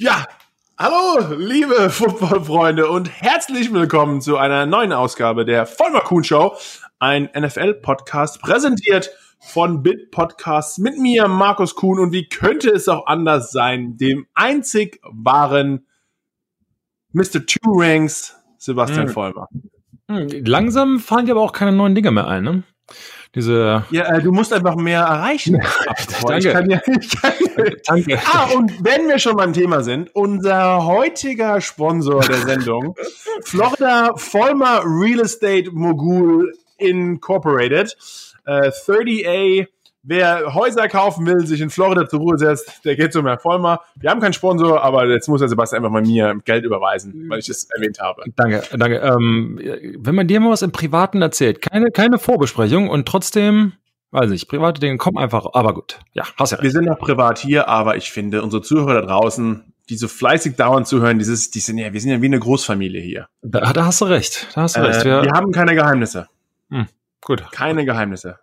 Ja, hallo, liebe Footballfreunde und herzlich willkommen zu einer neuen Ausgabe der Vollmer Kuhn Show, ein NFL-Podcast präsentiert von Bit Podcasts mit mir, Markus Kuhn. Und wie könnte es auch anders sein, dem einzig wahren Mr. Two Ranks, Sebastian Mhm. Vollmer. Hm, Langsam fallen dir aber auch keine neuen Dinge mehr ein, ne? Diese. Ja, äh, du musst einfach mehr erreichen. Boah, ich Danke. kann ja, ich kann, Danke. Ah, und wenn wir schon beim Thema sind, unser heutiger Sponsor der Sendung, Florida Vollmer Real Estate Mogul Incorporated, äh, 30A. Wer Häuser kaufen will, sich in Florida zur Ruhe setzt, der geht zum Herrn Vollmer. Wir haben keinen Sponsor, aber jetzt muss der Sebastian einfach mal mir Geld überweisen, weil ich das erwähnt habe. Danke, danke. Ähm, wenn man dir mal was im Privaten erzählt, keine, keine Vorbesprechung und trotzdem, weiß nicht, private Dinge kommen einfach, aber gut. Ja, hast ja Wir recht. sind noch privat hier, aber ich finde, unsere Zuhörer da draußen, die so fleißig dauernd zuhören, dieses, die sind ja, wir sind ja wie eine Großfamilie hier. Da, da hast du recht. Da hast du Äh, recht. wir Wir, haben keine Geheimnisse. gut. Keine Geheimnisse.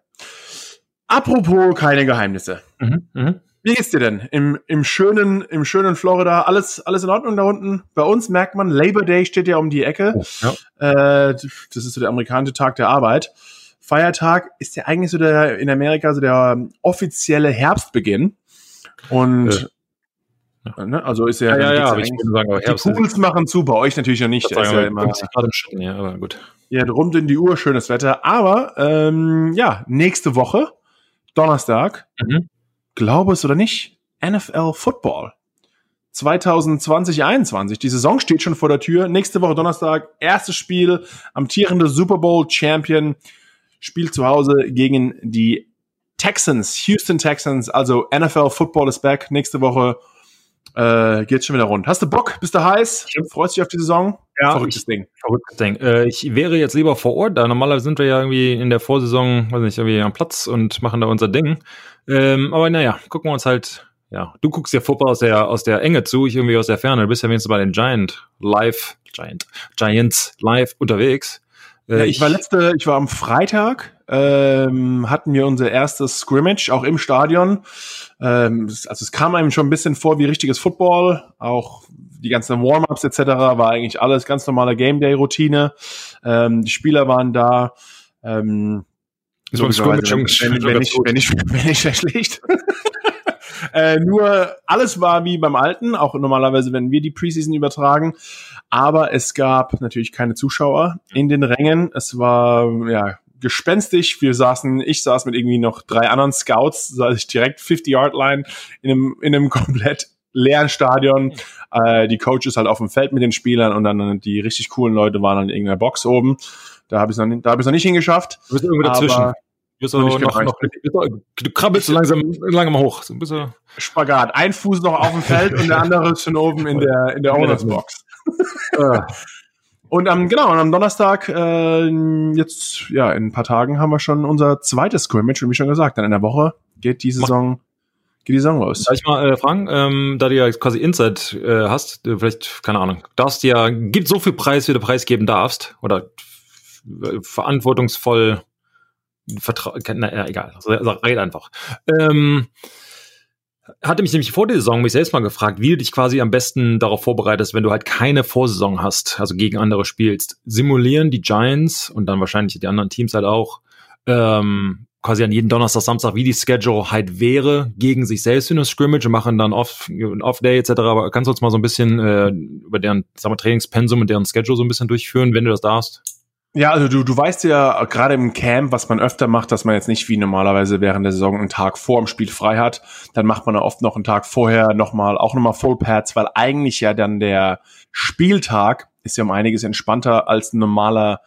Apropos keine Geheimnisse. Mhm, mhm. Wie geht's dir denn? Im, im schönen, im schönen Florida, alles, alles in Ordnung da unten? Bei uns merkt man, Labor Day steht ja um die Ecke. Oh, ja. Äh, das ist so der amerikanische Tag der Arbeit. Feiertag ist ja eigentlich so der, in Amerika so der offizielle Herbstbeginn. Und, ne, also ist ja, Ja, ja, ja, aber ich sagen, aber die Herbst Kugels machen zu, bei euch natürlich noch nicht. ich Da ist ja immer, 50 Grad im Schatten, ja, aber gut. ja, rund in die Uhr, schönes Wetter. Aber ähm, ja, nächste Woche, Donnerstag, Mhm. glaube es oder nicht, NFL Football. 2020, 21. Die Saison steht schon vor der Tür. Nächste Woche Donnerstag, erstes Spiel, amtierende Super Bowl Champion, spielt zu Hause gegen die Texans, Houston Texans. Also NFL Football ist back. Nächste Woche äh, geht's schon wieder rund. Hast du Bock? Bist du heiß? Freust dich auf die Saison? Ja, Verrücktes Ding. Verrücktes Ding. Äh, ich wäre jetzt lieber vor Ort, da normalerweise sind wir ja irgendwie in der Vorsaison, weiß nicht, irgendwie am Platz und machen da unser Ding. Ähm, aber naja, gucken wir uns halt, ja, du guckst ja Football aus der, aus der Enge zu, ich irgendwie aus der Ferne. Du bist ja wenigstens bei den Giant live, Giant, Giants live unterwegs. Äh, Ja, ich war letzte, ich war am Freitag, ähm, hatten wir unser erstes Scrimmage, auch im Stadion. Ähm, also es kam einem schon ein bisschen vor wie richtiges Football, auch die ganzen Warm-ups etc. war eigentlich alles ganz normale Game Day Routine. Ähm, die Spieler waren da. Ähm, beim logischerweise, Scrimmage wenn, wenn, wenn, gut. wenn, nicht, wenn nicht schlecht. äh, nur alles war wie beim Alten, auch normalerweise, wenn wir die Preseason übertragen. Aber es gab natürlich keine Zuschauer in den Rängen. Es war ja gespenstig. Wir saßen, ich saß mit irgendwie noch drei anderen Scouts, saß ich direkt 50-Yard-Line in einem, in einem komplett leeren Stadion. Äh, die Coaches halt auf dem Feld mit den Spielern und dann die richtig coolen Leute waren dann in irgendeiner Box oben. Da habe ich noch, nicht- da hab ich noch nicht hingeschafft. Du bist irgendwo dazwischen. Du, bist noch noch, nicht noch, noch, noch, du krabbelst so langsam, langsam hoch. So ein bisschen. Spagat. Ein Fuß noch auf dem Feld und der andere ist schon oben in der, in der Owners Box. Und am, genau, und am Donnerstag, äh, jetzt, ja, in ein paar Tagen haben wir schon unser zweites Scrimmage, und wie schon gesagt, dann in der Woche geht die Saison, geht die Saison los. Darf ich mal äh, fragen, ähm, da du ja quasi Insight äh, hast, äh, vielleicht, keine Ahnung, darfst ja, gibt so viel Preis, wie du preisgeben darfst, oder äh, verantwortungsvoll Vertra na, ja, egal, also, also red einfach. Ähm, hatte mich nämlich vor der Saison mich selbst mal gefragt, wie du dich quasi am besten darauf vorbereitest, wenn du halt keine Vorsaison hast, also gegen andere spielst. Simulieren die Giants und dann wahrscheinlich die anderen Teams halt auch ähm, quasi an jeden Donnerstag, Samstag, wie die Schedule halt wäre, gegen sich selbst in das Scrimmage und machen dann Off, Off-Day etc. Aber kannst du uns mal so ein bisschen äh, über deren sagen wir, Trainingspensum und deren Schedule so ein bisschen durchführen, wenn du das darfst? Ja, also du, du weißt ja gerade im Camp, was man öfter macht, dass man jetzt nicht wie normalerweise während der Saison einen Tag vor dem Spiel frei hat. Dann macht man oft noch einen Tag vorher nochmal, auch nochmal Full Pads, weil eigentlich ja dann der Spieltag ist ja um einiges entspannter als ein normaler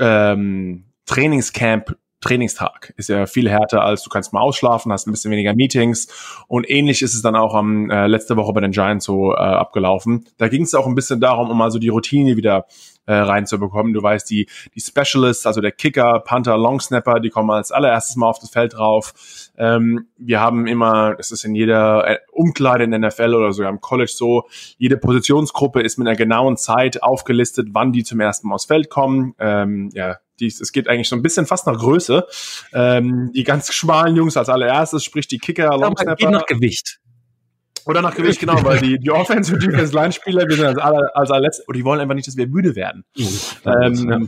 ähm, Trainingscamp. Trainingstag ist ja viel härter als du kannst mal ausschlafen, hast ein bisschen weniger Meetings und ähnlich ist es dann auch am äh, letzte Woche bei den Giants so äh, abgelaufen. Da ging es auch ein bisschen darum, um also die Routine wieder äh, reinzubekommen. Du weißt, die, die Specialists, also der Kicker, Panther, Longsnapper, die kommen als allererstes mal auf das Feld drauf. Ähm, wir haben immer, das ist in jeder äh, Umkleide in der NFL oder sogar im College so, jede Positionsgruppe ist mit einer genauen Zeit aufgelistet, wann die zum ersten Mal aufs Feld kommen. Ähm, ja, die, es geht eigentlich so ein bisschen fast nach Größe. Ähm, die ganz schmalen Jungs als allererstes, sprich die Kicker, Aber geht Longsnapper. nach Gewicht. Oder nach Gewicht, genau, weil die, die Offense- und Defense-Line-Spieler, wir sind als, aller, als allerletzt, und die wollen einfach nicht, dass wir müde werden. ähm, ja.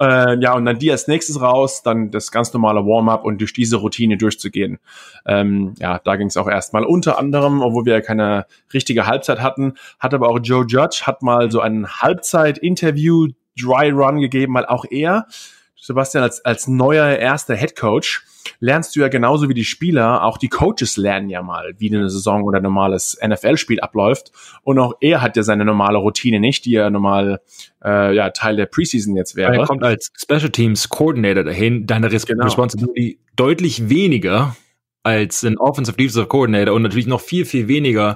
Äh, ja, und dann die als nächstes raus, dann das ganz normale Warm-up und durch diese Routine durchzugehen. Ähm, ja, da ging es auch erstmal unter anderem, obwohl wir ja keine richtige Halbzeit hatten, hat aber auch Joe Judge, hat mal so ein Halbzeit-Interview, Dry Run gegeben, weil auch er, Sebastian, als, als neuer erster Head Coach, lernst du ja genauso wie die Spieler, auch die Coaches lernen ja mal, wie eine Saison oder ein normales NFL-Spiel abläuft. Und auch er hat ja seine normale Routine nicht, die ja normal äh, ja, Teil der Preseason jetzt wäre. Er kommt als Special Teams Coordinator dahin, deine Res genau. Responsibility deutlich weniger als ein Offensive Defensive Coordinator und natürlich noch viel, viel weniger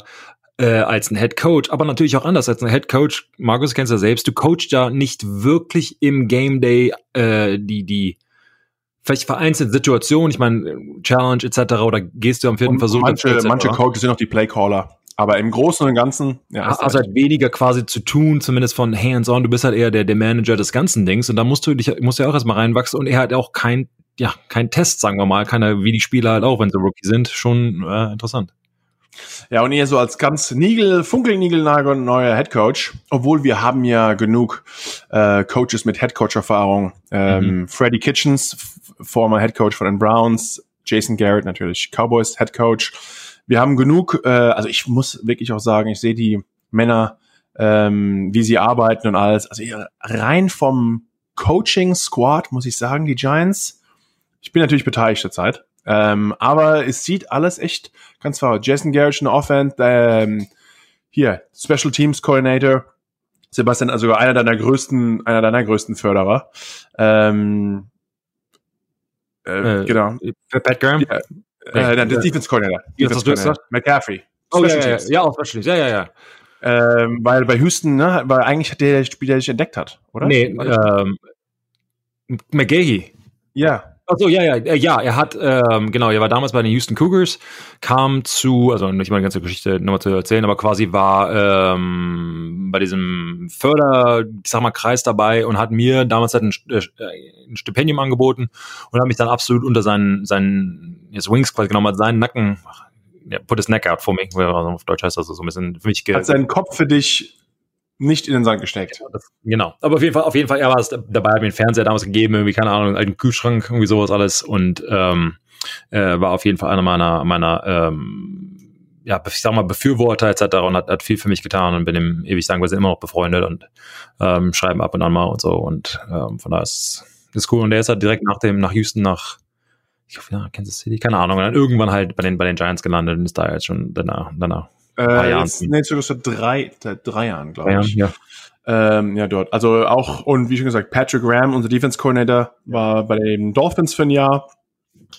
äh, als ein Head Coach, aber natürlich auch anders als ein Head Coach. Markus kennst ja selbst, du coachst ja nicht wirklich im Game Day äh, die, die vielleicht vereinzelt Situationen, ich meine, Challenge etc. oder gehst du am vierten und Versuch? Manche, manche Coaches sind auch die Playcaller. Aber im Großen und Ganzen, ja. Hast also halt weniger quasi zu tun, zumindest von hands-on. Du bist halt eher der, der Manager des ganzen Dings und da musst du dich, musst du ja auch erstmal reinwachsen und er hat auch kein, ja, kein Test, sagen wir mal, keiner, wie die Spieler halt auch, wenn sie Rookie sind, schon äh, interessant. Ja, und ihr so als ganz Nigel, Funkelnigelnagel neuer Head Coach, obwohl wir haben ja genug äh, Coaches mit Head Coach Erfahrung. Ähm, mhm. Freddie Kitchens, former Head Coach von den Browns, Jason Garrett natürlich Cowboys Head Coach. Wir haben genug, äh, also ich muss wirklich auch sagen, ich sehe die Männer, ähm, wie sie arbeiten und alles. Also rein vom Coaching Squad muss ich sagen, die Giants. Ich bin natürlich beteiligt zur Zeit. Ähm, aber es sieht alles echt ganz klar. Jason Garrett in Offense, ähm, hier, Special Teams Coordinator, Sebastian, also einer deiner größten, einer deiner größten Förderer. Ähm, äh, äh, genau. Pat Graham? Ja, äh, nein, der Defense Coordinator. Defense Coordinator. McCaffrey. Oh, ja, ja, ja, auch Special. Ja, ja, ja. Ähm, weil bei Houston, ne, weil eigentlich hat der Spieler dich entdeckt hat, oder? Nee, ähm, McGahey. Ja. Achso, ja, ja, äh, ja, er hat, ähm, genau, er war damals bei den Houston Cougars, kam zu, also nicht mal die ganze Geschichte nochmal zu erzählen, aber quasi war ähm, bei diesem Förder, ich sag mal, Kreis dabei und hat mir damals halt ein, äh, ein Stipendium angeboten und hat mich dann absolut unter seinen, seinen jetzt Wings quasi genommen, hat seinen Nacken, ja, put his neck out for me, auf Deutsch heißt das so ein bisschen für mich. Hat seinen Kopf für dich nicht in den Sand gesteckt. Das, genau. Aber auf jeden Fall, auf jeden Fall, er war es dabei, hat mir einen Fernseher damals gegeben, irgendwie, keine Ahnung, einen Kühlschrank, irgendwie sowas alles und ähm, äh, war auf jeden Fall einer meiner, meiner ähm, ja, ich sag mal, Befürworter etc. und hat, hat viel für mich getan und bin ihm ewig sagen, wir sind immer noch befreundet und ähm, schreiben ab und an mal und so und ähm, von daher ist, ist cool. Und der ist halt direkt nach dem, nach Houston, nach ich hoffe, ja, Kansas City, keine Ahnung, und dann irgendwann halt bei den, bei den Giants gelandet und ist da jetzt schon danach, danach äh, Jahren. Jetzt, nee, sogar so drei, drei Jahren, glaube ich. Ja. Ähm, ja, dort. Also auch, und wie schon gesagt, Patrick Graham, unser Defense Coordinator, war bei den Dolphins für ein Jahr.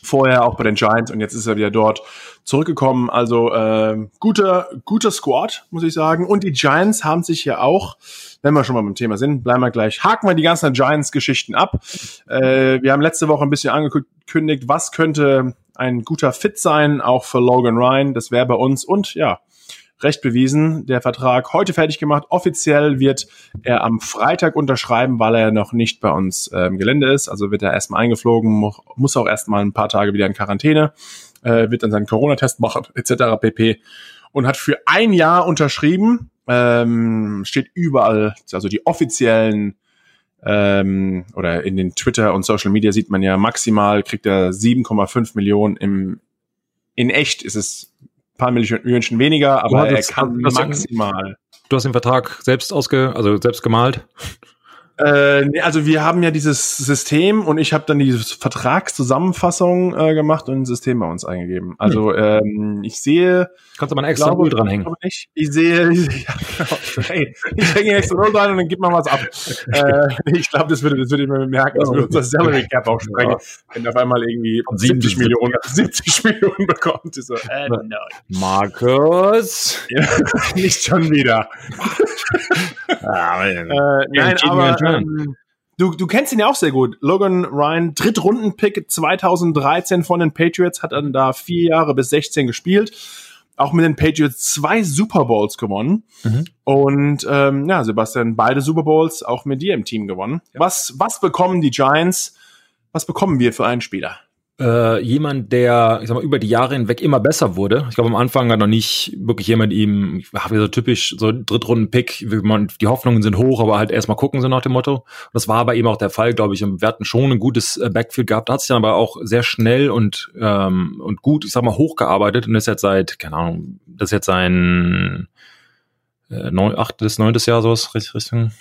Vorher auch bei den Giants und jetzt ist er wieder dort zurückgekommen. Also äh, guter, guter Squad, muss ich sagen. Und die Giants haben sich ja auch, wenn wir schon mal beim Thema sind, bleiben wir gleich, haken wir die ganzen Giants-Geschichten ab. Äh, wir haben letzte Woche ein bisschen angekündigt, was könnte ein guter Fit sein, auch für Logan Ryan. Das wäre bei uns. Und ja, recht bewiesen. Der Vertrag heute fertig gemacht. Offiziell wird er am Freitag unterschreiben, weil er noch nicht bei uns äh, im Gelände ist. Also wird er erstmal eingeflogen, muss auch erstmal ein paar Tage wieder in Quarantäne, äh, wird dann seinen Corona-Test machen, etc. pp. Und hat für ein Jahr unterschrieben. Ähm, steht überall, also die offiziellen ähm, oder in den Twitter und Social Media sieht man ja maximal kriegt er 7,5 Millionen im in echt ist es paar Millionen weniger, aber er kann maximal. Du hast den Vertrag selbst ausge, also selbst gemalt? Äh, nee, also wir haben ja dieses System und ich habe dann die Vertragszusammenfassung äh, gemacht und ein System bei uns eingegeben. Also hm. ähm, ich sehe. Kannst du mal ein extra glaube, Null dranhängen? Ich, ich sehe, ich, ja, genau. hey, ich hänge extra Null dran und dann gib mal was ab. äh, ich glaube, das würde, das würde ich mir merken, dass wir unser Salary Cap auch sprengen, wenn auf einmal irgendwie 70 Millionen, 70 Millionen bekommt. So, äh, no. Markus, ja, nicht schon wieder. ja, äh, nein, aber ähm, du, du kennst ihn ja auch sehr gut. Logan Ryan, Drittrunden-Pick 2013 von den Patriots, hat dann da vier Jahre bis 16 gespielt. Auch mit den Patriots zwei Super Bowls gewonnen. Mhm. Und ähm, ja, Sebastian, beide Super Bowls auch mit dir im Team gewonnen. Ja. Was, was bekommen die Giants? Was bekommen wir für einen Spieler? Äh, jemand, der, ich sag mal, über die Jahre hinweg immer besser wurde. Ich glaube, am Anfang hat noch nicht wirklich jemand ihm, ach, wie so typisch, so Drittrunden-Pick, die Hoffnungen sind hoch, aber halt erstmal gucken sie nach dem Motto. Und das war bei ihm auch der Fall, glaube ich. Und wir hatten schon ein gutes äh, Backfield gehabt, hat sich dann aber auch sehr schnell und, ähm, und gut, ich sag mal, hochgearbeitet und ist jetzt seit, keine Ahnung, das ist jetzt sein äh, neun, achtes, neuntes Jahr sowas, richtig, Richtung.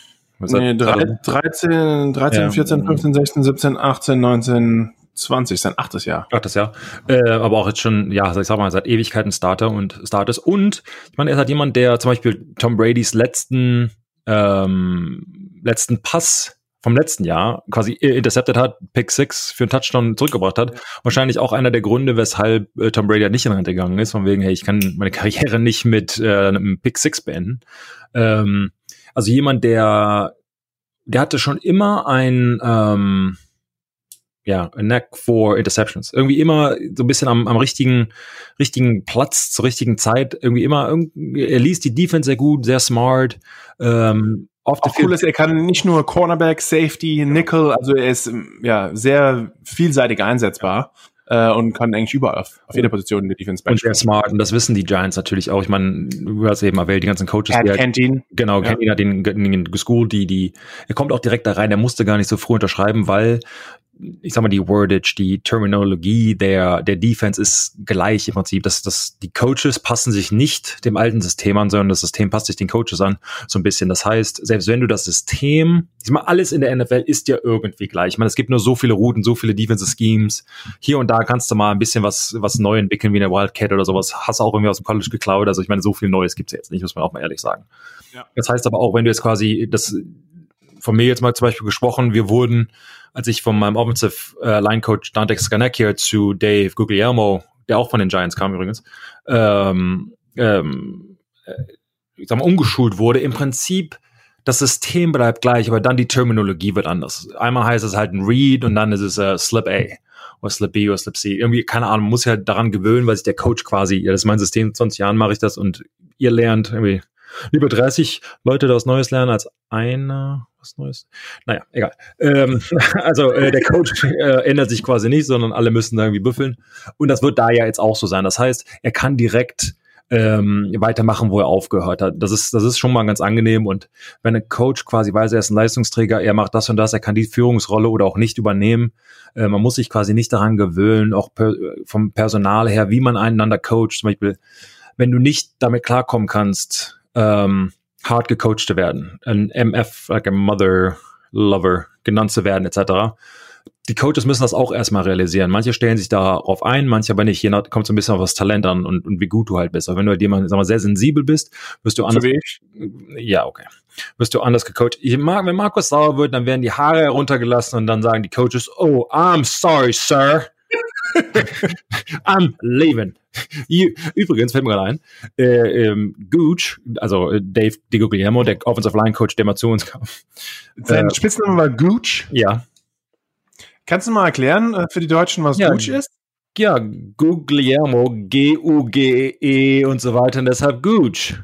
Nee, 13, 13, ja. 14, 15, 16, 17, 18, 19, 20, sein achtes Jahr. Achtes Jahr. Äh, aber auch jetzt schon, ja, ich sag mal, seit Ewigkeiten Starter und Starters. Und ich meine, er ist halt jemand, der zum Beispiel Tom Bradys letzten, ähm, letzten Pass vom letzten Jahr quasi intercepted hat, Pick 6 für einen Touchdown zurückgebracht hat. Wahrscheinlich auch einer der Gründe, weshalb äh, Tom Brady halt nicht in Rente gegangen ist, von wegen, hey, ich kann meine Karriere nicht mit äh, einem Pick 6 beenden. Ähm, also jemand, der, der hatte schon immer ein, ähm, ja, a knack for interceptions. Irgendwie immer so ein bisschen am, am richtigen, richtigen Platz zur richtigen Zeit. Irgendwie immer, er liest die Defense sehr gut, sehr smart. Ähm, auch cool ist, er kann nicht nur Cornerback, Safety, Nickel, also er ist ja sehr vielseitig einsetzbar äh, und kann eigentlich überall auf, auf jeder Position in der Defense Und sehr smart und das wissen die Giants natürlich auch. Ich meine, du hast eben erwähnt, die ganzen Coaches. Er kennt ihn. Genau, ja. kennt ihn, hat den, den geschoolt, die, die, er kommt auch direkt da rein, er musste gar nicht so früh unterschreiben, weil ich sag mal, die Wordage, die Terminologie der, der Defense ist gleich im Prinzip. dass dass die Coaches passen sich nicht dem alten System an, sondern das System passt sich den Coaches an, so ein bisschen. Das heißt, selbst wenn du das System, ich sag mal, alles in der NFL ist ja irgendwie gleich. Ich meine, es gibt nur so viele Routen, so viele Defensive Schemes. Hier und da kannst du mal ein bisschen was, was neu entwickeln, wie eine Wildcat oder sowas. Hast auch irgendwie aus dem College geklaut. Also ich meine, so viel Neues gibt's ja jetzt nicht, muss man auch mal ehrlich sagen. Ja. Das heißt aber auch, wenn du jetzt quasi das, von mir jetzt mal zum Beispiel gesprochen, wir wurden als ich von meinem Offensive äh, Line Coach Dante Scarnecchia zu Dave Guglielmo, der auch von den Giants kam übrigens, ähm, ähm, äh, ich sag mal, umgeschult wurde, im Prinzip das System bleibt gleich, aber dann die Terminologie wird anders. Einmal heißt es halt ein Read und dann ist es uh, Slip A oder Slip B oder Slip C. Irgendwie, keine Ahnung, muss ja daran gewöhnen, weil sich der Coach quasi, ja, das ist mein System, 20 Jahren mache ich das und ihr lernt irgendwie lieber 30 Leute das Neues lernen als einer was Neues. Naja, egal. Ähm, also äh, der Coach äh, ändert sich quasi nicht, sondern alle müssen da irgendwie büffeln. Und das wird da ja jetzt auch so sein. Das heißt, er kann direkt ähm, weitermachen, wo er aufgehört hat. Das ist, das ist schon mal ganz angenehm. Und wenn ein Coach quasi weiß, er ist ein Leistungsträger, er macht das und das, er kann die Führungsrolle oder auch nicht übernehmen. Äh, man muss sich quasi nicht daran gewöhnen, auch per, vom Personal her, wie man einander coacht. Zum Beispiel, wenn du nicht damit klarkommen kannst, ähm, hart gecoacht zu werden, ein MF, like a Mother Lover genannt zu werden, etc. Die Coaches müssen das auch erstmal realisieren. Manche stellen sich darauf ein, manche aber nicht. Je nach, kommt so ein bisschen auf das Talent an und, und wie gut du halt bist. Aber wenn du halt jemand, sag mal, sehr sensibel bist, wirst du anders. Ja, okay. Wirst du anders gecoacht. Ich mag, wenn Markus sauer wird, dann werden die Haare heruntergelassen und dann sagen die Coaches, oh, I'm sorry, sir. I'm leaving. Übrigens fällt mir gerade ein, äh, ähm, Gooch, also äh, Dave DiGuglielmo, der Offensive Line Coach, der mal zu uns kam. Sein äh, Spitzname war Gooch? Ja. Kannst du mal erklären äh, für die Deutschen, was ja, Gooch ist? Ja, Guglielmo, G-U-G-E und so weiter und deshalb Gooch.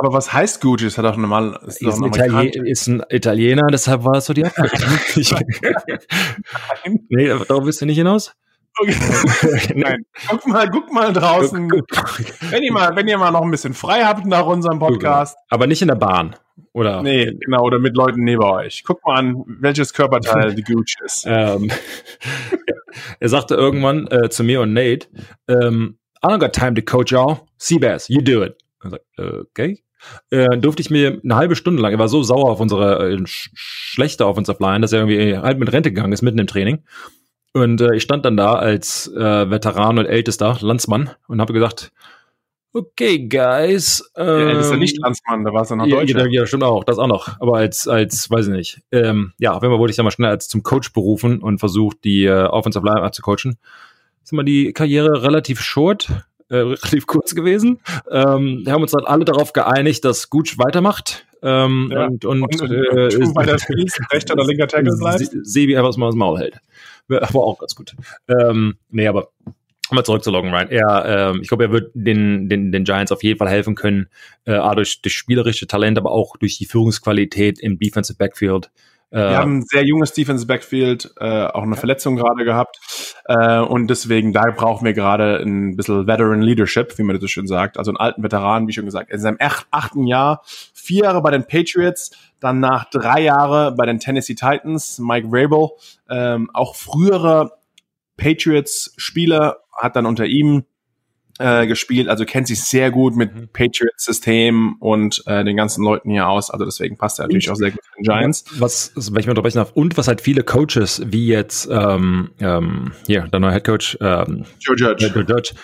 Aber was heißt Gucci? Ist, hat auch normal, ist, ist, ein, Italien, ist ein Italiener, deshalb war es so die Abkürzung. nee, darauf bist du nicht hinaus? Nein. Guck mal, guck mal draußen. wenn ihr mal, wenn ihr mal noch ein bisschen frei habt nach unserem Podcast. Aber nicht in der Bahn, oder? Nee, genau, oder mit Leuten neben euch. Guck mal an, welches Körperteil die Gooch ist. Ähm, er sagte irgendwann äh, zu mir und Nate, ähm, I don't got time to coach y'all. Seabass, you do it. Okay. Äh, durfte ich mir eine halbe Stunde lang, er war so sauer auf unsere äh, sch schlechte Offensive Line, dass er irgendwie halt mit Rente gegangen ist, mitten im Training. Und äh, ich stand dann da als äh, Veteran und ältester Landsmann und habe gesagt, okay, guys. Ähm, ja, ist ja nicht Landsmann, da war es ja noch ja, Deutscher. Ja, stimmt auch, das auch noch. Aber als, als, weiß ich nicht. Ähm, ja, auf jeden Fall wurde ich dann mal schnell als zum Coach berufen und versucht, die äh, Offensive Line zu coachen. Ist mal die Karriere relativ short, äh, relativ kurz gewesen. Ähm, wir haben uns dann alle darauf geeinigt, dass Gutsch weitermacht. Ähm, ja. Und, und, und, und äh, weiter spielst, rechter oder linker Tackle bleibt. Sebi einfach mal das Maul hält. Aber auch ganz gut. Ähm, nee, aber mal zurück zu Logan Ryan. Er, ähm, ich glaube, er wird den, den, den Giants auf jeden Fall helfen können, äh, durch, durch spielerische Talent, aber auch durch die Führungsqualität im Defensive Backfield. Wir haben ein sehr junges Defense Backfield, äh, auch eine Verletzung gerade gehabt. Äh, und deswegen, da brauchen wir gerade ein bisschen Veteran Leadership, wie man das so schön sagt. Also einen alten Veteran, wie schon gesagt, in seinem achten Jahr, vier Jahre bei den Patriots, dann nach drei Jahre bei den Tennessee Titans, Mike Vrabel, ähm, auch frühere Patriots-Spieler, hat dann unter ihm äh, gespielt, also kennt sich sehr gut mit mhm. Patriots-System und äh, den ganzen Leuten hier aus. Also deswegen passt er natürlich auch sehr gut zu den Giants. Was, wenn ich mal unterbrechen darf, und was halt viele Coaches, wie jetzt ähm, ähm, hier, der neue Head Coach ähm, Joe Judge. Joe Judge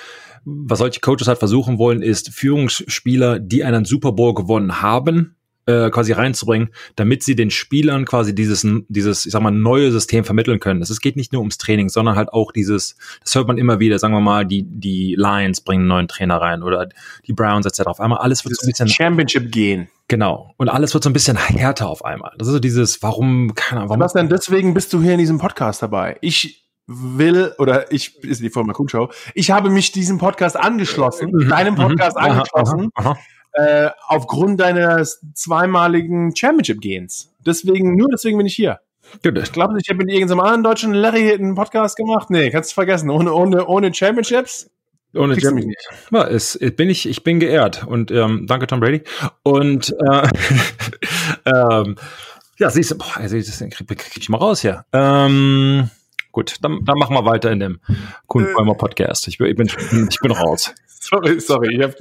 was solche Coaches halt versuchen wollen, ist Führungsspieler, die einen Super Bowl gewonnen haben, äh, quasi reinzubringen, damit sie den Spielern quasi dieses, dieses, ich sag mal, neue System vermitteln können. Es geht nicht nur ums Training, sondern halt auch dieses, das hört man immer wieder, sagen wir mal, die, die Lions bringen einen neuen Trainer rein oder die Browns etc. Auf einmal alles wird so ein bisschen. Championship gehen. Genau. Und alles wird so ein bisschen härter auf einmal. Das ist so dieses, warum, keine Ahnung. Was denn deswegen bist du hier in diesem Podcast dabei? Ich will, oder ich, ist die Firma Kuhschau, ich habe mich diesem Podcast angeschlossen, mhm. deinem Podcast mhm. angeschlossen. Aha, aha äh, aufgrund deines zweimaligen Championship-Gehens. Deswegen, nur deswegen bin ich hier. Gut. Ich glaube, ich habe mit irgendeinem anderen deutschen Larry einen Podcast gemacht. Nee, kannst du vergessen. Ohne, ohne, ohne Championships ohne. Mich nicht. Ja, es, bin ich, ich bin geehrt und ähm, danke Tom Brady. Und äh, ähm, ja, siehst du, boah, also das krieg, krieg ich mal raus hier. Ähm, gut, dann, dann machen wir weiter in dem Kundenbäumer Podcast. Ich, ich, bin, ich bin raus. sorry, sorry. Hab,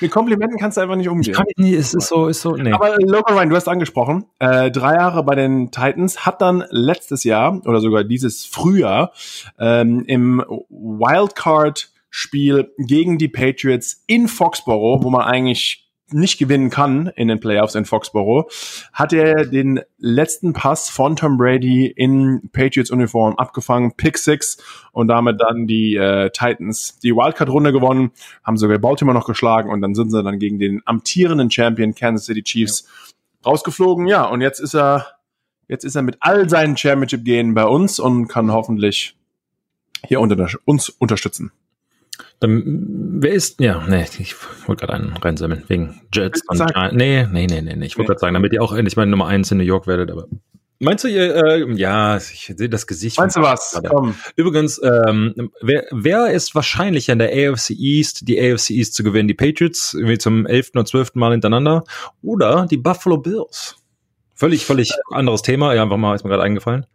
mit Komplimenten kannst du einfach nicht umgehen. Ich kann nicht, es ist so, ist so, nee. Aber Logan Ryan, du hast angesprochen, äh, drei Jahre bei den Titans, hat dann letztes Jahr oder sogar dieses Frühjahr ähm, im Wildcard-Spiel gegen die Patriots in Foxborough, wo man eigentlich nicht gewinnen kann in den Playoffs in Foxborough, hat er den letzten Pass von Tom Brady in Patriots Uniform abgefangen, Pick Six und damit dann die äh, Titans die Wildcard-Runde gewonnen, haben sogar Baltimore noch geschlagen und dann sind sie dann gegen den amtierenden Champion Kansas City Chiefs ja. rausgeflogen. Ja, und jetzt ist er jetzt ist er mit all seinen Championship-Genen bei uns und kann hoffentlich hier unter, uns unterstützen. Dann, wer ist, ja, nee, ich wollte gerade einen reinsammeln, wegen Jets und Giants. Nee, nee, nee, nee, nee. ich wollte gerade sagen, damit ihr auch endlich mal Nummer eins in New York werdet, aber Meinst du, ihr, äh, ja, ich sehe das Gesicht. Meinst du was? Komm. Übrigens, ähm, wer, wer ist wahrscheinlicher in der AFC East, die AFC East zu gewinnen? Die Patriots, irgendwie zum elften oder zwölften Mal hintereinander, oder die Buffalo Bills? Völlig, völlig anderes Thema, ja, einfach mal, ist mir gerade eingefallen.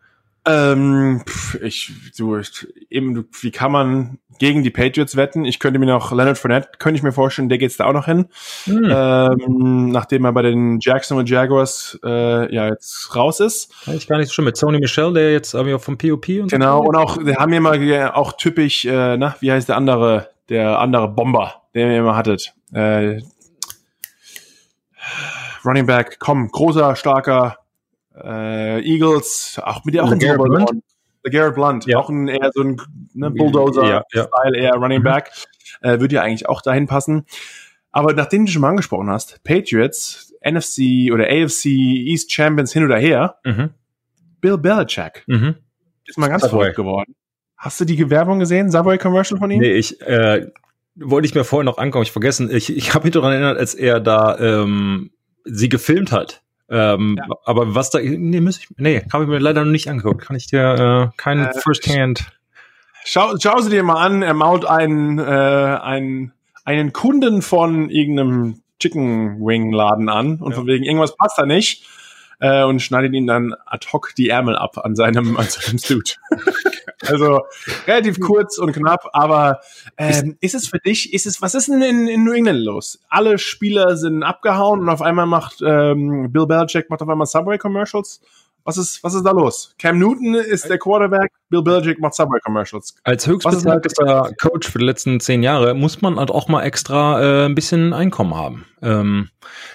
Ähm, ich, du, eben, wie kann man gegen die Patriots wetten? Ich könnte mir noch Leonard Fournette, könnte ich mir vorstellen, der geht's da auch noch hin. Hm. Ähm, nachdem er bei den Jackson und Jaguars äh, ja jetzt raus ist. Eigentlich gar nicht so schlimm. Mit Sony Michel, der jetzt irgendwie auch vom POP und Genau, so. und auch, wir haben ja mal auch typisch, äh, na, wie heißt der andere, der andere Bomber, den ihr immer hattet. Äh, Running Back, komm, großer, starker, äh, Eagles, auch mit der auch ein Garrett Blunt. Garrett Blunt, ja. auch ein eher so ein ne, Bulldozer-Style, ja, ja. eher Running mhm. Back, äh, würde ja eigentlich auch dahin passen. Aber nachdem du schon mal angesprochen hast, Patriots, NFC oder AFC East Champions hin oder her, mhm. Bill Belichick mhm. ist mal ganz Subway. verrückt geworden. Hast du die Werbung gesehen, Subway Commercial von ihm? Nee, ich äh, wollte ich mir vorher noch ankommen, ich vergessen. Ich, ich habe mich daran erinnert, als er da ähm, sie gefilmt hat. Ähm, ja. Aber was da, nee, muss ich, nee, habe ich mir leider noch nicht angeguckt. Kann ich dir äh, keinen äh, First-Hand. Schau, schau sie dir mal an. Er maut einen, äh, einen, einen Kunden von irgendeinem Chicken Wing Laden an und ja. von wegen irgendwas passt da nicht äh, und schneidet ihn dann ad hoc die Ärmel ab an seinem, an seinem Suit. also relativ kurz und knapp, aber ähm, ist es für dich, ist es, was ist denn in, in New England los? Alle Spieler sind abgehauen und auf einmal macht ähm, Bill Belichick macht auf einmal Subway Commercials was ist, was ist da los? Cam Newton ist der Quarterback, Bill Belichick macht Subway Commercials. Als höchstbezahlter Coach für die letzten zehn Jahre muss man halt auch mal extra äh, ein bisschen Einkommen haben. Ähm,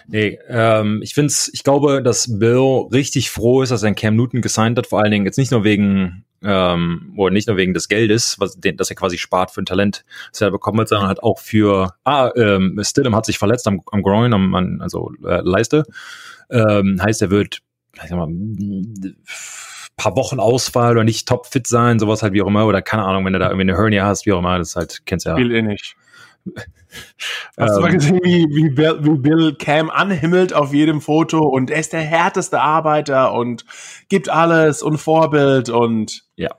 nee, ähm, ich find's, ich glaube, dass Bill richtig froh ist, dass er Cam Newton gesigned hat, vor allen Dingen jetzt nicht nur wegen ähm, oder nicht nur wegen des Geldes, was, den, das er quasi spart für ein Talent, das er bekommen hat, sondern halt auch für, ah, ähm, Stidham hat sich verletzt am, am Groin, am, also äh, Leiste. Ähm, heißt, er wird ich sag mal, paar Wochen Ausfall oder nicht topfit sein, sowas halt wie auch immer, oder keine Ahnung, wenn du da irgendwie eine Hernia hast, wie auch immer, das halt, kennst du ja. Viel eh nicht. Hast du mal ähm. gesehen, wie, wie, Bill, wie Bill Cam anhimmelt auf jedem Foto und er ist der härteste Arbeiter und gibt alles und Vorbild und ja.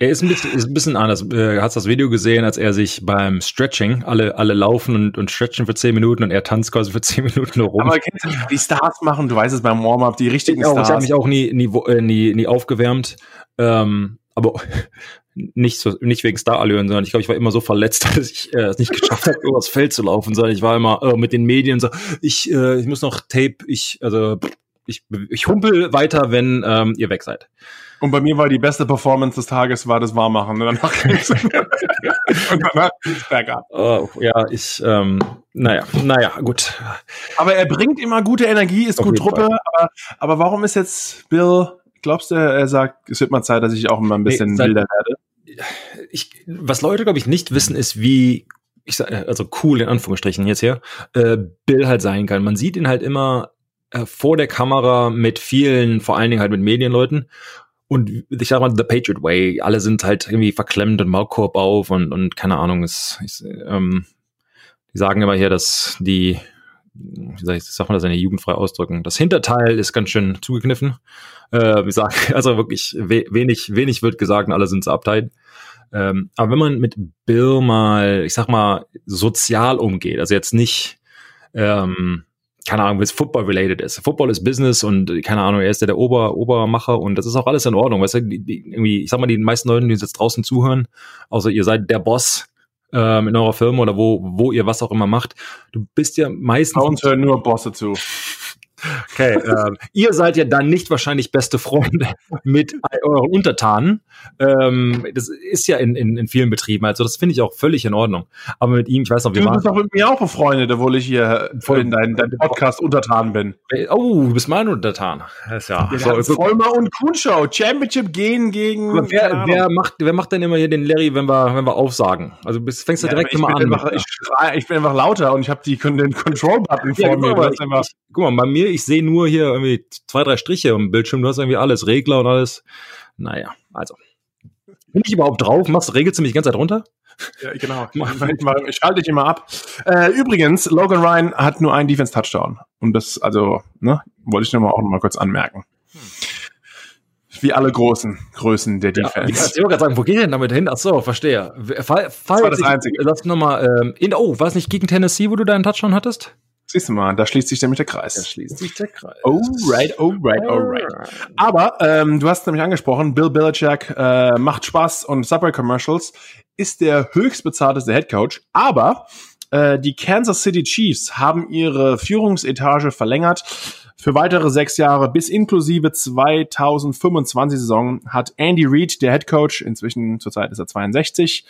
Er ist ein bisschen, ist ein bisschen anders. Äh, hast das Video gesehen, als er sich beim Stretching, alle, alle laufen und, und stretchen für zehn Minuten und er tanzt quasi für zehn Minuten nur rum. Aber kennst du, die Stars machen, du weißt es beim Warm-Up, die richtigen ich Stars. ich habe mich auch nie, nie, äh, nie, nie aufgewärmt. Ähm, aber nicht so, nicht wegen Starallüren, sondern ich glaube, ich war immer so verletzt, dass ich äh, es nicht geschafft habe, übers Feld zu laufen, sondern ich war immer äh, mit den Medien so, ich, äh, ich muss noch Tape, ich, also ich, ich humpel weiter, wenn ähm, ihr weg seid. Und bei mir war die beste Performance des Tages war das Warmmachen. Und danach und danach bergab. Oh, ja, ich, ähm, naja, naja, gut. Aber er bringt immer gute Energie, ist Auf gut Truppe. Aber, aber warum ist jetzt Bill, glaubst du, er sagt, es wird mal Zeit, dass ich auch mal ein bisschen nee, wilder werde? Ich, was Leute, glaube ich, nicht wissen, ist, wie ich sag, also cool in Anführungsstrichen jetzt hier, äh, Bill halt sein kann. Man sieht ihn halt immer äh, vor der Kamera mit vielen, vor allen Dingen halt mit Medienleuten. Und ich sag mal, The Patriot Way, alle sind halt irgendwie verklemmt und Maulkorb auf und, und keine Ahnung, ist, ist ähm, die sagen immer hier, dass die, wie sag ich, sag mal das eine jugendfrei ausdrücken, das Hinterteil ist ganz schön zugekniffen. Äh, wie sag, also wirklich we wenig, wenig wird gesagt und alle sind so uptight. Ähm, aber wenn man mit Bill mal, ich sag mal, sozial umgeht, also jetzt nicht, ähm, keine Ahnung, wenn es Football-related ist. Football ist Business und keine Ahnung, er ist ja der Ober Obermacher und das ist auch alles in Ordnung. Weißt du, die, irgendwie, ich sag mal, die meisten Leute, die jetzt draußen zuhören, außer ihr seid der Boss ähm, in eurer Firma oder wo, wo ihr was auch immer macht, du bist ja meistens. Bei uns hören nur Bosse zu. Okay, äh, ihr seid ja dann nicht wahrscheinlich beste Freunde mit euren Untertanen. Ähm, das ist ja in, in, in vielen Betrieben, also das finde ich auch völlig in Ordnung. Aber mit ihm, ich weiß noch, wir du bist doch mit mir auch befreundet, obwohl ich hier voll in deinem dein Podcast untertan bin. Oh, du bist mein Untertan. Das ist ja, ja so, Vollmer und Kuhnshow, Championship gehen gegen. Wer, wer, macht, wer macht denn immer hier den Larry, wenn wir, wenn wir aufsagen? Also bist, fängst du ja, direkt immer an. Einfach, ich, ich, bin einfach lauter und ich habe den Control-Button vor ja, mir. Ich, ich, guck mal, bei mir ich sehe nur hier irgendwie zwei, drei Striche im Bildschirm, du hast irgendwie alles, Regler und alles. Naja, also. Bin ich überhaupt drauf? Machst, regelst du mich die ganze Zeit runter? Ja, genau. Ich, schalte dich immer ab. Äh, übrigens, Logan Ryan hat nur einen Defense-Touchdown. Und das, also, ne, wollte ich nochmal auch nochmal kurz anmerken. Hm. Wie alle großen Größen der Defense. Ja, ich wollte gerade sagen, wo geht denn damit hin? Ach so, verstehe. Fall, fall, das war das Einzige. Lass nochmal, ähm, in, oh, war es nicht gegen Tennessee, wo du deinen Touchdown hattest? Siehst du mal, da schließt sich nämlich der Kreis. Da schließt sich der Kreis. Oh right, oh right, oh right. Aber ähm, du hast nämlich angesprochen, Bill Belichick äh, macht Spaß und Subway Commercials ist der höchstbezahlteste Head Coach. Aber äh, die Kansas City Chiefs haben ihre Führungsetage verlängert. Für weitere sechs Jahre bis inklusive 2025 Saison hat Andy Reid, der Head Coach, inzwischen zurzeit ist er 62,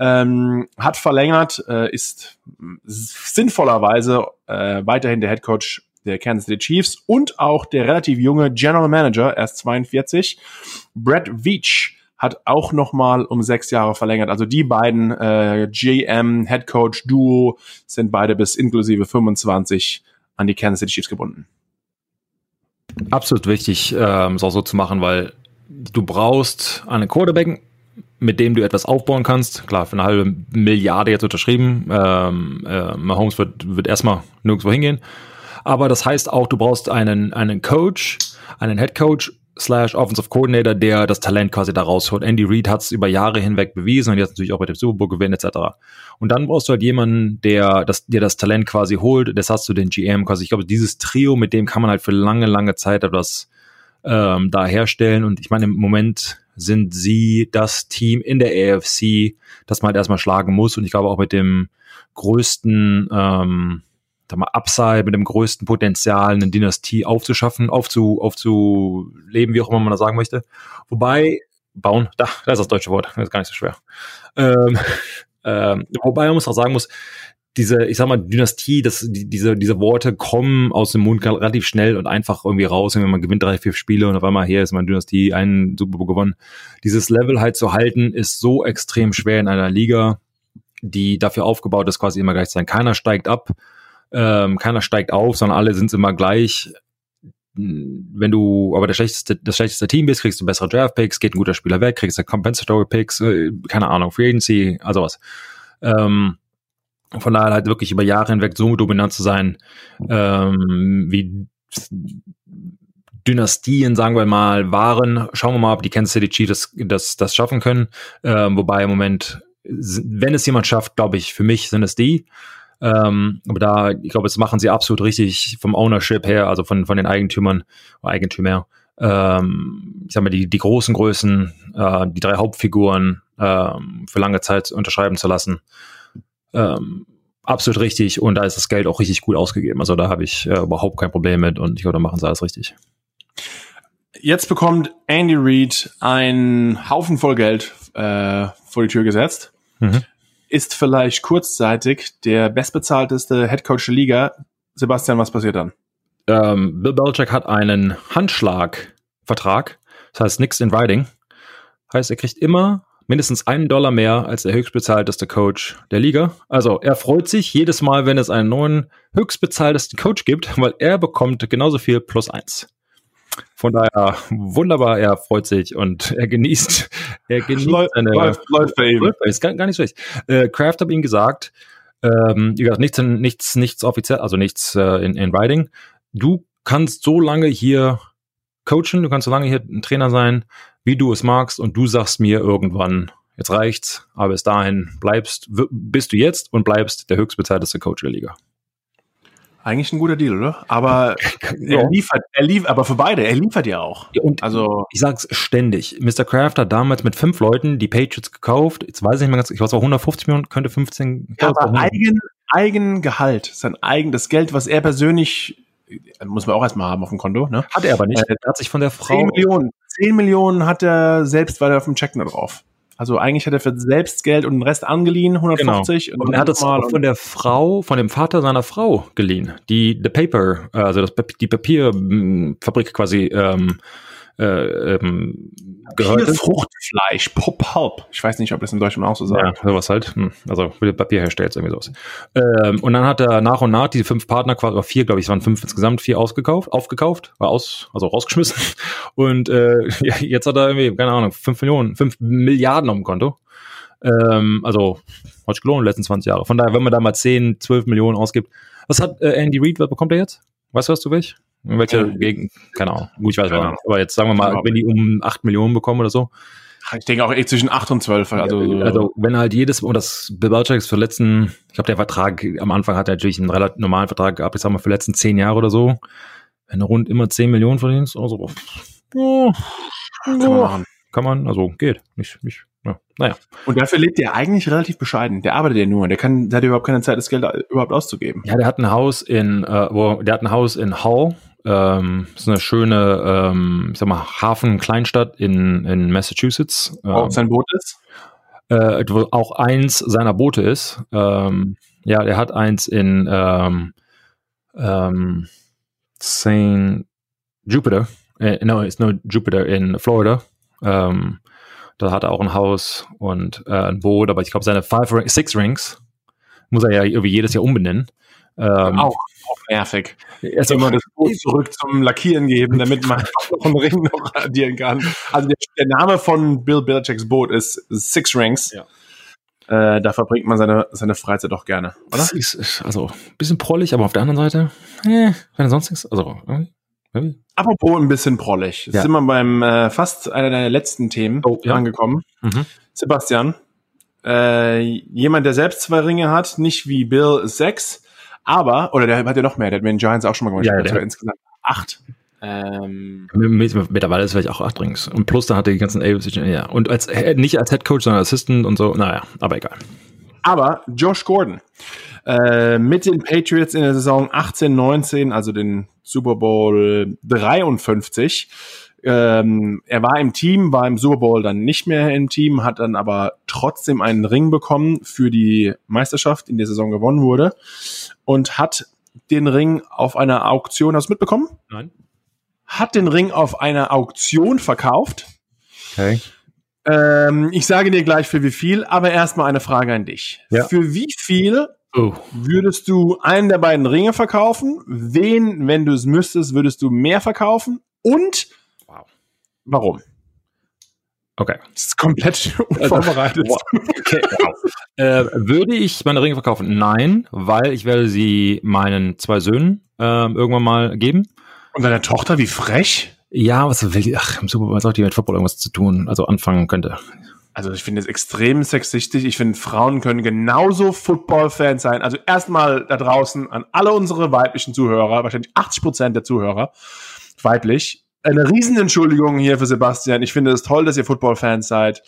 ähm, hat verlängert, äh, ist sinnvollerweise äh, weiterhin der Head Coach der Kansas City Chiefs und auch der relativ junge General Manager, erst 42, Brett Veach, hat auch nochmal um sechs Jahre verlängert. Also die beiden äh, GM Head Coach Duo sind beide bis inklusive 25 an die Kansas City Chiefs gebunden. Absolut wichtig, ähm, es auch so zu machen, weil du brauchst einen Quarterback, mit dem du etwas aufbauen kannst. Klar, für eine halbe Milliarde jetzt unterschrieben. Ähm, äh, Mahomes wird, wird erstmal nirgendwo hingehen. Aber das heißt auch, du brauchst einen, einen Coach, einen Head Coach slash Offensive Coordinator, der das Talent quasi da rausholt. Andy Reid hat es über Jahre hinweg bewiesen und jetzt natürlich auch bei dem Super Bowl gewinnen etc. Und dann brauchst du halt jemanden, der das, dir das Talent quasi holt. Das hast du den GM quasi. Ich glaube, dieses Trio, mit dem kann man halt für lange, lange Zeit etwas ähm, da herstellen. Und ich meine, im Moment sind sie das Team in der AFC, das man halt erstmal schlagen muss. Und ich glaube auch mit dem größten ähm, da mal Upside, mit dem größten Potenzial, eine Dynastie aufzuschaffen, aufzu, aufzuleben, wie auch immer man das sagen möchte. Wobei, bauen, da, da ist das deutsche Wort, das ist gar nicht so schwer. Ähm, ähm, wobei man muss auch sagen muss, diese, ich sag mal, Dynastie, das, die, diese, diese Worte kommen aus dem Mund relativ schnell und einfach irgendwie raus, wenn man gewinnt drei, vier Spiele und auf einmal hier ist man Dynastie, einen Super Bowl gewonnen. Dieses Level halt zu halten, ist so extrem schwer in einer Liga, die dafür aufgebaut ist, quasi immer gleich zu sein. Keiner steigt ab, ähm, keiner steigt auf, sondern alle sind immer gleich. Wenn du aber der schlechteste, das schlechteste Team bist, kriegst du bessere Draft Picks, geht ein guter Spieler weg, kriegst du Compensatory Picks, äh, keine Ahnung, Free Agency, also was. Ähm, Von daher halt wirklich über Jahre hinweg so dominant zu sein, ähm, wie Dynastien, sagen wir mal, waren. Schauen wir mal, ob die Kansas City Chiefs das, das, das schaffen können. Ähm, wobei im Moment, wenn es jemand schafft, glaube ich, für mich sind es die. Ähm, aber da, ich glaube, das machen sie absolut richtig vom Ownership her, also von, von den Eigentümern, Eigentümer. Ähm, ich sag mal, die, die großen Größen, äh, die drei Hauptfiguren ähm, für lange Zeit unterschreiben zu lassen. Ähm, absolut richtig und da ist das Geld auch richtig gut ausgegeben. Also da habe ich äh, überhaupt kein Problem mit und ich glaube, da machen sie alles richtig. Jetzt bekommt Andy Reid einen Haufen voll Geld äh, vor die Tür gesetzt. Mhm. Ist vielleicht kurzzeitig der bestbezahlteste Headcoach der Liga. Sebastian, was passiert dann? Ähm, Bill Belichick hat einen Handschlagvertrag. Das heißt nichts in Writing. Heißt, er kriegt immer mindestens einen Dollar mehr als der höchstbezahlteste Coach der Liga. Also er freut sich jedes Mal, wenn es einen neuen höchstbezahltesten Coach gibt, weil er bekommt genauso viel plus eins. Von daher wunderbar, er freut sich und er genießt, er genießt läuft, eine, läuft, läuft bei ihm. Ist gar, gar nicht schlecht. Äh, Kraft hat ihm gesagt, ähm, wie gesagt, nichts, nichts, nichts offiziell, also nichts äh, in, in Writing. Du kannst so lange hier coachen, du kannst so lange hier ein Trainer sein, wie du es magst und du sagst mir irgendwann, jetzt reicht's, aber bis dahin bleibst, bist du jetzt und bleibst der höchstbezahlteste Coach der Liga. Eigentlich ein guter Deal, oder? Aber ja. er liefert, er liefert, aber für beide, er liefert ja auch. Ja, und also ich sag's ständig. Mr. Kraft hat damals mit fünf Leuten die Patriots gekauft. Jetzt weiß ich nicht mehr ganz, ich weiß auch 150 Millionen, könnte 15. Ja, aber eigen, eigen Gehalt, sein eigen, das Geld, was er persönlich muss man auch erstmal haben auf dem Konto, ne? Hat er aber nicht. Äh, er hat sich von der Frau. 10 Millionen. 10 Millionen hat er selbst, weil er auf dem Check drauf. Also eigentlich hat er für selbst Geld und den Rest angeliehen, 150. Genau. Und, und er hat das von der Frau, von dem Vater seiner Frau geliehen, die The Paper, also das, die Papierfabrik quasi ähm, äh, ähm, gehört ist. Fruchtfleisch, Pulp. Ich weiß nicht, ob das im Deutschen auch so sagt. Ja, sowas halt. Hm. Also Papier herstellt irgendwie sowas. Ähm, und dann hat er nach und nach diese fünf Partner, quasi vier, glaube ich, es waren fünf insgesamt, vier ausgekauft, aufgekauft, war aus, also rausgeschmissen. Und äh, jetzt hat er irgendwie, keine Ahnung, fünf Millionen, fünf Milliarden auf dem Konto. Ähm, also hat sich gelohnt, letzten 20 Jahre. Von daher, wenn man da mal 10, 12 Millionen ausgibt, was hat äh, Andy Reid, was bekommt er jetzt? Weißt du, was du welch? In welcher äh, Gegend? Keine Ahnung. Gut, ich weiß nicht. Aber jetzt sagen wir mal, wenn die um 8 Millionen bekommen oder so. Ich denke auch eh zwischen 8 und 12. Also, also wenn halt jedes, und das Bill Belichick ist für letzten, ich glaube, der Vertrag, am Anfang hat er natürlich einen relativ normalen Vertrag gehabt, ich sag mal für letzten 10 Jahre oder so. Wenn du rund immer 10 Millionen verdienst, also, oh, kann man machen. Kann man, also geht. Nicht, nicht, ja, naja. Und dafür lebt er eigentlich relativ bescheiden. Der arbeitet ja nur. Der kann, der hat überhaupt keine Zeit, das Geld überhaupt auszugeben. Ja, der hat ein Haus in, äh, wo, der hat ein Haus in Hull, ähm, ist eine schöne, ähm, ich sag mal, Hafen-Kleinstadt in, in Massachusetts. Wo auch ähm, sein Boot ist? Äh, wo auch eins seiner Boote ist. Ähm, ja, der hat eins in ähm, ähm, St. Jupiter. Äh, no, it's no Jupiter in Florida. Ähm, da hat er auch ein Haus und äh, ein Boot, aber ich glaube, seine Five Six Rings muss er ja irgendwie jedes Jahr umbenennen. Ähm, auch nervig. Also immer das Boot zurück zum Lackieren geben, damit man noch einen Ring noch addieren kann. Also der, der, Name von Bill Belichicks Boot ist Six Rings. Ja. Äh, da verbringt man seine, seine Freizeit auch gerne, oder? Ist, also ein bisschen prollig, aber auf der anderen Seite, äh, wenn sonst nichts, also irgendwie. Apropos ein bisschen prollig. Ja. Sind wir beim äh, fast einer deiner letzten Themen oh, ja. angekommen. Mhm. Sebastian, äh, jemand, der selbst zwei Ringe hat, nicht wie Bill sechs, aber, oder der hat ja noch mehr, der hat mit den Giants auch schon mal gemacht. Ja, der hat insgesamt acht. Ähm, Mittlerweile ist vielleicht auch acht Rings. Und plus dann hat er die ganzen AFC, ja. Und als, nicht als Head Coach, sondern Assistant und so, naja, aber egal. Aber Josh Gordon äh, mit den Patriots in der Saison 18, 19, also den Super Bowl 53, ähm, er war im Team, war im Super Bowl dann nicht mehr im Team, hat dann aber trotzdem einen Ring bekommen für die Meisterschaft, in der Saison gewonnen wurde und hat den Ring auf einer Auktion, hast du mitbekommen? Nein. Hat den Ring auf einer Auktion verkauft. Okay. Ähm, ich sage dir gleich für wie viel, aber erstmal eine Frage an dich. Ja. Für wie viel oh. würdest du einen der beiden Ringe verkaufen? Wen, wenn du es müsstest, würdest du mehr verkaufen? Und Warum? Okay. Das ist komplett unvorbereitet. okay. Wow. äh, würde ich meine Ringe verkaufen? Nein, weil ich werde sie meinen zwei Söhnen äh, irgendwann mal geben. Und deine Tochter, wie frech? Ja, was will die? Ach, im Super Bowl hat die mit Football irgendwas zu tun, also anfangen könnte. Also ich finde es extrem sexistisch. Ich finde, Frauen können genauso Football-Fans sein. Also erstmal da draußen an alle unsere weiblichen Zuhörer, wahrscheinlich 80 Prozent der Zuhörer, weiblich. Eine Riesenentschuldigung hier für Sebastian. Ich finde es toll, dass ihr Football-Fans seid.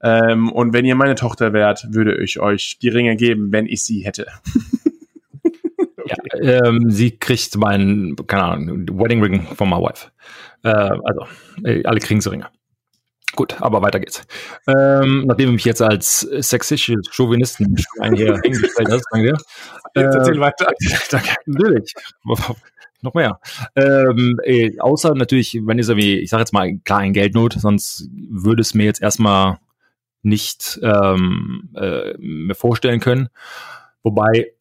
Ähm, und wenn ihr meine Tochter wärt, würde ich euch die Ringe geben, wenn ich sie hätte. Ja, ähm, sie kriegt meinen, keine Ahnung, Wedding Ring von my wife. Äh, also, äh, alle kriegen so Ringe. Gut, aber weiter geht's. Ähm, nachdem du mich jetzt als sexistische Chauvinisten hier hingestellt hast, danke dir. Jetzt erzähl weiter. Danke, natürlich. Noch mehr. Ähm, äh, außer natürlich, wenn es irgendwie, ich sage jetzt mal, klar in Geldnot, sonst würde es mir jetzt erstmal nicht ähm, äh, mir vorstellen können. Wobei,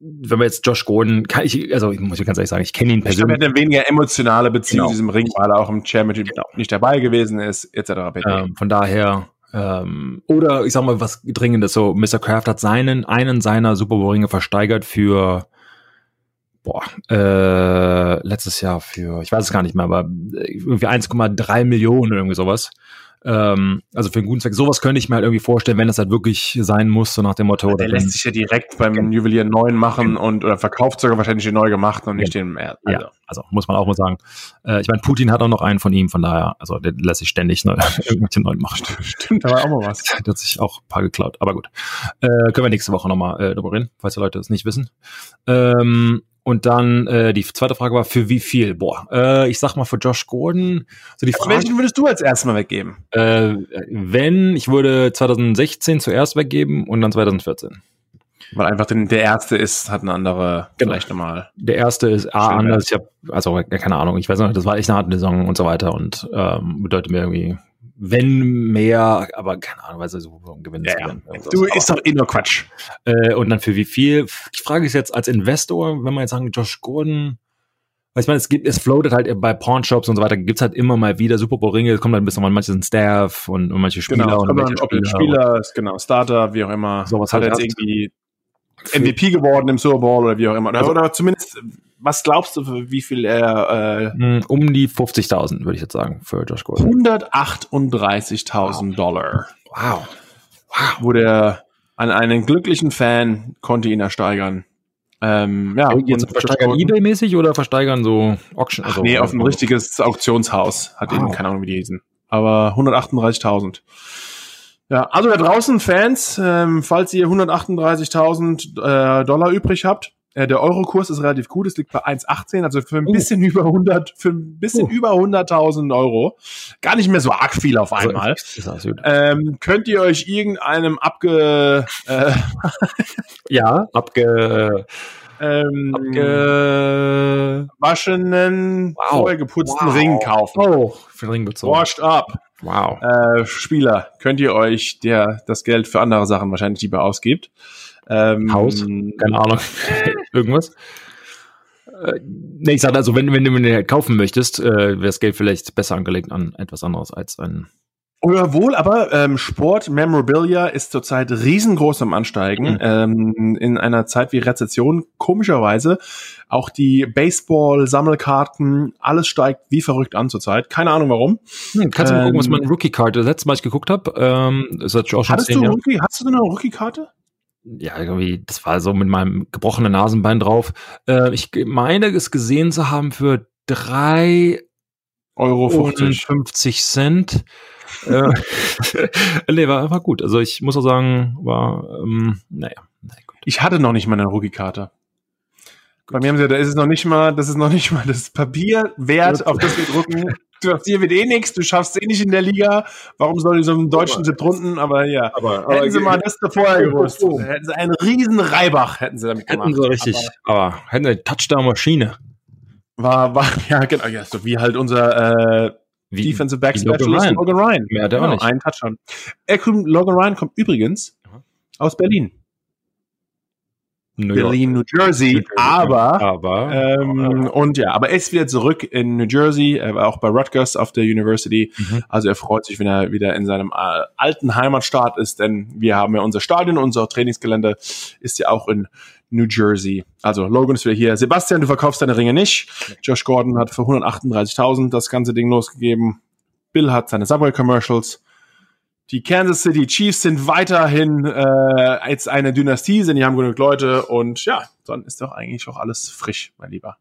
wenn wir jetzt Josh Gordon, kann ich, also ich muss ganz ehrlich sagen, ich kenne ihn Ich glaube, er persönlich. hat eine weniger emotionale Beziehung Genau. zu diesem Ring, weil er auch im Championship nicht dabei gewesen ist, etc. Ähm, von daher, ähm, oder ich sag mal was Dringendes, so Mr. Kraft hat seinen, einen seiner Super Bowl Ringe versteigert für boah, äh, letztes Jahr für, ich weiß es gar nicht mehr, aber irgendwie 1,3 Millionen oder irgendwie sowas. Ähm, also für einen guten Zweck. Sowas könnte ich mir halt irgendwie vorstellen, wenn das halt wirklich sein muss, so nach dem Motto. Der lässt sich ja direkt beim Juwelier einen neuen machen und oder verkauft sogar wahrscheinlich den neu gemachten und nicht den mehr. ja, also muss man auch mal sagen. Äh, ich meine, Putin hat auch noch einen von ihm, von daher, also der lässt sich ständig neu, irgendwelche neuen machen. Stimmt, da war auch mal was. Der hat sich auch ein paar geklaut, aber gut. Äh, können wir nächste Woche nochmal äh, drüber reden, falls die Leute das nicht wissen. Ähm, und dann äh, die zweite Frage war, für wie viel? Boah, äh, ich sag mal für Josh Gordon. So die Frage, Welchen würdest du als erstes mal weggeben? äh, wenn, ich würde 2016 zuerst weggeben und dann 2014. Weil einfach den, der erste ist, hat eine andere, Genau. vielleicht nochmal. Der erste ist A, anders. Ich habe, also keine Ahnung, ich weiß noch, das war echt eine harte Saison und so weiter und ähm, bedeutet mir irgendwie, wenn mehr, aber keine Ahnung, weil sie so gewinnen. Ja, ja. Du ist doch eh nur Quatsch. Äh, und dann für wie viel? Die Frage ist jetzt als Investor, wenn man jetzt sagen, Josh Gordon, weil ich meine, es gibt, es floatet halt bei Pawnshops und so weiter, gibt's halt immer mal wieder Super Bowl Ringe, es kommt halt ein bisschen, manche sind Staff und, und manche Spieler Genau, und manche er ein Spieler ist, genau, Starter, wie auch immer. Sowas hat halt er jetzt irgendwie MVP geworden im Super Bowl oder wie auch immer. Oder, Also- oder zumindest, was glaubst du, für wie viel er, äh, Mm, Um die 50.000, würde ich jetzt sagen, für Josh Gordon. 138.000 Dollar. Wow. Wo der an einen glücklichen Fan konnte ihn ersteigern. Ähm, ja, Jetzt versteigern Ebay-mäßig oder versteigern so Auction? Ach, nee, auf ein richtiges Auktionshaus. Hat Wow. eben keine Ahnung, wie die hießen. Aber 138.000. Ja, also da draußen Fans, ähm, falls ihr 138.000 äh, Dollar übrig habt, äh, der Eurokurs ist relativ gut, es liegt bei 1,18, also für ein Oh. bisschen über 100, für ein bisschen Oh. über 100.000 Euro. Gar nicht mehr so arg viel auf Also, einmal. gut. Ähm, könnt ihr euch irgendeinem abge, äh, Ja, abge, ähm, abge, waschenen, Wow. vorher geputzten Wow. Ring kaufen? oh, für den Ring bezogen. Washed up. Wow. äh, Spieler könnt ihr euch der das Geld für andere Sachen wahrscheinlich lieber ausgibt. Ähm, Haus? Keine Ahnung. Irgendwas? Äh, nee, ich sage also, wenn, wenn du mir den kaufen möchtest, äh, wäre das Geld vielleicht besser angelegt an etwas anderes als ein. Oder wohl, aber ähm, Sport Memorabilia ist zurzeit riesengroß am Ansteigen. Mhm. Ähm, in einer Zeit wie Rezession, komischerweise, auch die Baseball-Sammelkarten, alles steigt wie verrückt an zurzeit. Keine Ahnung warum. Hm, kannst du mal gucken, was Ähm, meine Rookie-Karte, das letzte Mal ich geguckt habe, ähm, das hat auch schon Hattest du, Jahre. Rookie, hast du eine Rookie-Karte? Ja, irgendwie, das war so mit meinem gebrochenen Nasenbein drauf. Äh, ich meine, es gesehen zu haben für drei Euro 50. 50 Cent. nee, war, war gut. Also ich muss auch sagen, war, ähm, naja, gut. Ich hatte noch nicht mal eine Rookie-Karte. Bei mir haben sie, da ist es noch nicht mal, das ist noch nicht mal das Papier wert, auf das wir drucken. Du hast hier wird eh nichts, du schaffst eh nicht in der Liga. Warum soll die so einen deutschen Sieb drunten? Aber ja. Aber, hätten sie mal das da vorher Oh, gewusst. Hätten sie einen riesen Reibach hätten sie damit gemacht. hätten sie richtig, aber, hätten eine Touchdown-Maschine. Aber war, war, ja, genau, ja, so wie halt unser äh, Wie, Defensive Back Logan Specialist Ryan. Logan Ryan. Mehr hat er auch nicht. Einen Touchdown. Er kommt, Logan Ryan kommt übrigens Mhm. aus Berlin. New Berlin, New Jersey, New Jersey aber, aber ähm, und ja, aber er ist wieder zurück in New Jersey, er war auch bei Rutgers auf der University, mhm. also er freut sich, wenn er wieder in seinem äh, alten Heimatstaat ist, denn wir haben ja unser Stadion, unser Trainingsgelände ist ja auch in New Jersey. Also Logan ist wieder hier. Sebastian, du verkaufst deine Ringe nicht. Josh Gordon hat für 138.000 das ganze Ding losgegeben. Bill hat seine Subway Commercials. Die Kansas City Chiefs sind weiterhin äh, jetzt eine Dynastie, denn die haben genug Leute und ja, dann ist doch eigentlich auch alles frisch, mein Lieber.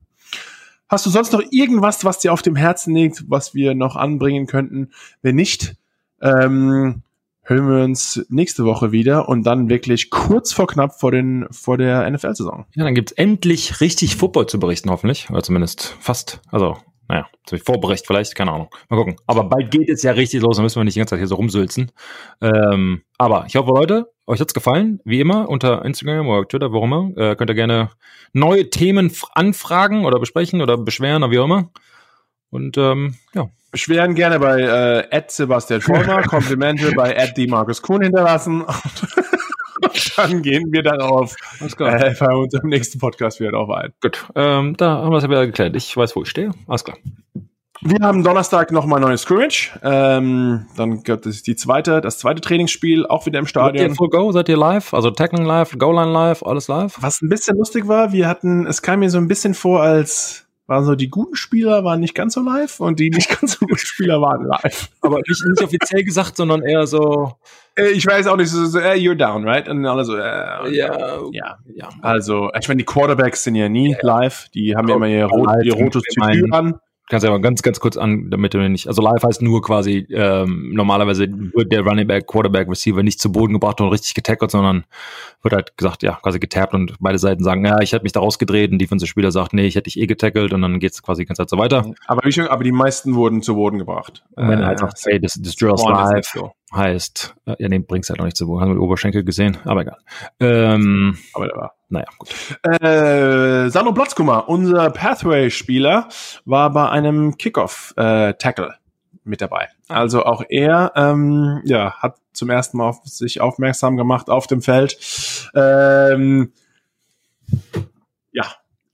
Hast du sonst noch irgendwas, was dir auf dem Herzen liegt, was wir noch anbringen könnten? Wenn nicht, ähm, hören wir uns nächste Woche wieder und dann wirklich kurz vor knapp vor, den, vor der NFL-Saison. Ja, dann gibt's endlich richtig Football zu berichten, hoffentlich. Oder zumindest fast. Also naja, Vorbericht vielleicht, keine Ahnung. Mal gucken. Aber bald geht es ja richtig los, dann müssen wir nicht die ganze Zeit hier so rumsülzen. Ähm, aber ich hoffe, Leute, euch hat's gefallen. Wie immer, unter Instagram oder Twitter, warum immer, äh, könnt ihr gerne neue Themen anfragen oder besprechen oder beschweren oder wie auch immer. Und ähm, ja. Beschweren gerne bei äh, Sebastian Vollmer, Komplimente bei Markus Kuhn hinterlassen. dann gehen wir darauf äh, bei unserem nächsten Podcast wieder drauf ein. Gut, ähm, da haben wir es ja wieder geklärt. Ich weiß, wo ich stehe. Alles klar. Wir haben Donnerstag nochmal neues Scrimmage. Ähm, dann gibt es die zweite, das zweite Trainingsspiel auch wieder im Stadion. Seid ihr Full Go? Seid ihr live? Also Tackling live, Goal Line live, alles live? Was ein bisschen lustig war, wir hatten, es kam mir so ein bisschen vor, als waren so die guten Spieler waren nicht ganz so live und die nicht ganz so guten Spieler waren live. Aber nicht, nicht offiziell gesagt, sondern eher so. Äh, ich weiß auch nicht, so, so äh, you're down, right? Und alle so, äh, ja, ja, ja. Also, ich meine, die Quarterbacks sind ja nie ja. live, die haben ja immer ihr, rot, ihr rotes Tütü an kannst ja mal ganz, ganz kurz an, damit du nicht, also live heißt nur quasi, ähm, normalerweise wird der Running Back, Quarterback, Receiver nicht zu Boden gebracht und richtig getackert, sondern wird halt gesagt, ja, quasi getappt und beide Seiten sagen, ja, ich hätte mich da rausgedreht und die Defensive-Spieler sagt, nee, ich hätte dich eh getackelt und dann geht's quasi die ganze Zeit so weiter. Aber, wie schon, aber die meisten wurden zu Boden gebracht. Und wenn äh, halt sagt, hey, das, das Drills live, so heißt, äh, ja, den bringst du halt noch nicht zu Boden. Haben wir Oberschenkel gesehen, aber egal. Ähm, aber der war. Naja, gut. Äh, Sandro Platzkummer, unser Pathway-Spieler, war bei einem Kickoff-Tackle äh, mit dabei. Ah. Also auch er ähm, ja, hat zum ersten Mal auf sich aufmerksam gemacht auf dem Feld. Ähm, ja,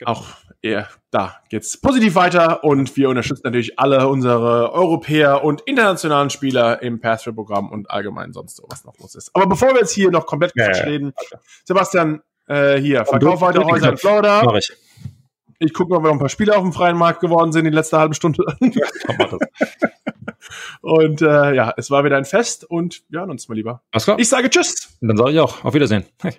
auch er, da geht's positiv weiter und wir unterstützen natürlich alle unsere Europäer und internationalen Spieler im Pathway-Programm und allgemein sonst so, was noch los ist. Aber bevor wir jetzt hier noch komplett ja, reden. Sebastian, äh, hier, verkauf weiter Häuser in Florida. Mach ich. Ich gucke mal, ob wir noch ein paar Spiele auf dem freien Markt geworden sind in der letzten halben Stunde. und äh, ja, es war wieder ein Fest und wir hören uns mal lieber. Alles klar. Ich sage Tschüss. Dann sage ich auch. Auf Wiedersehen. Hey.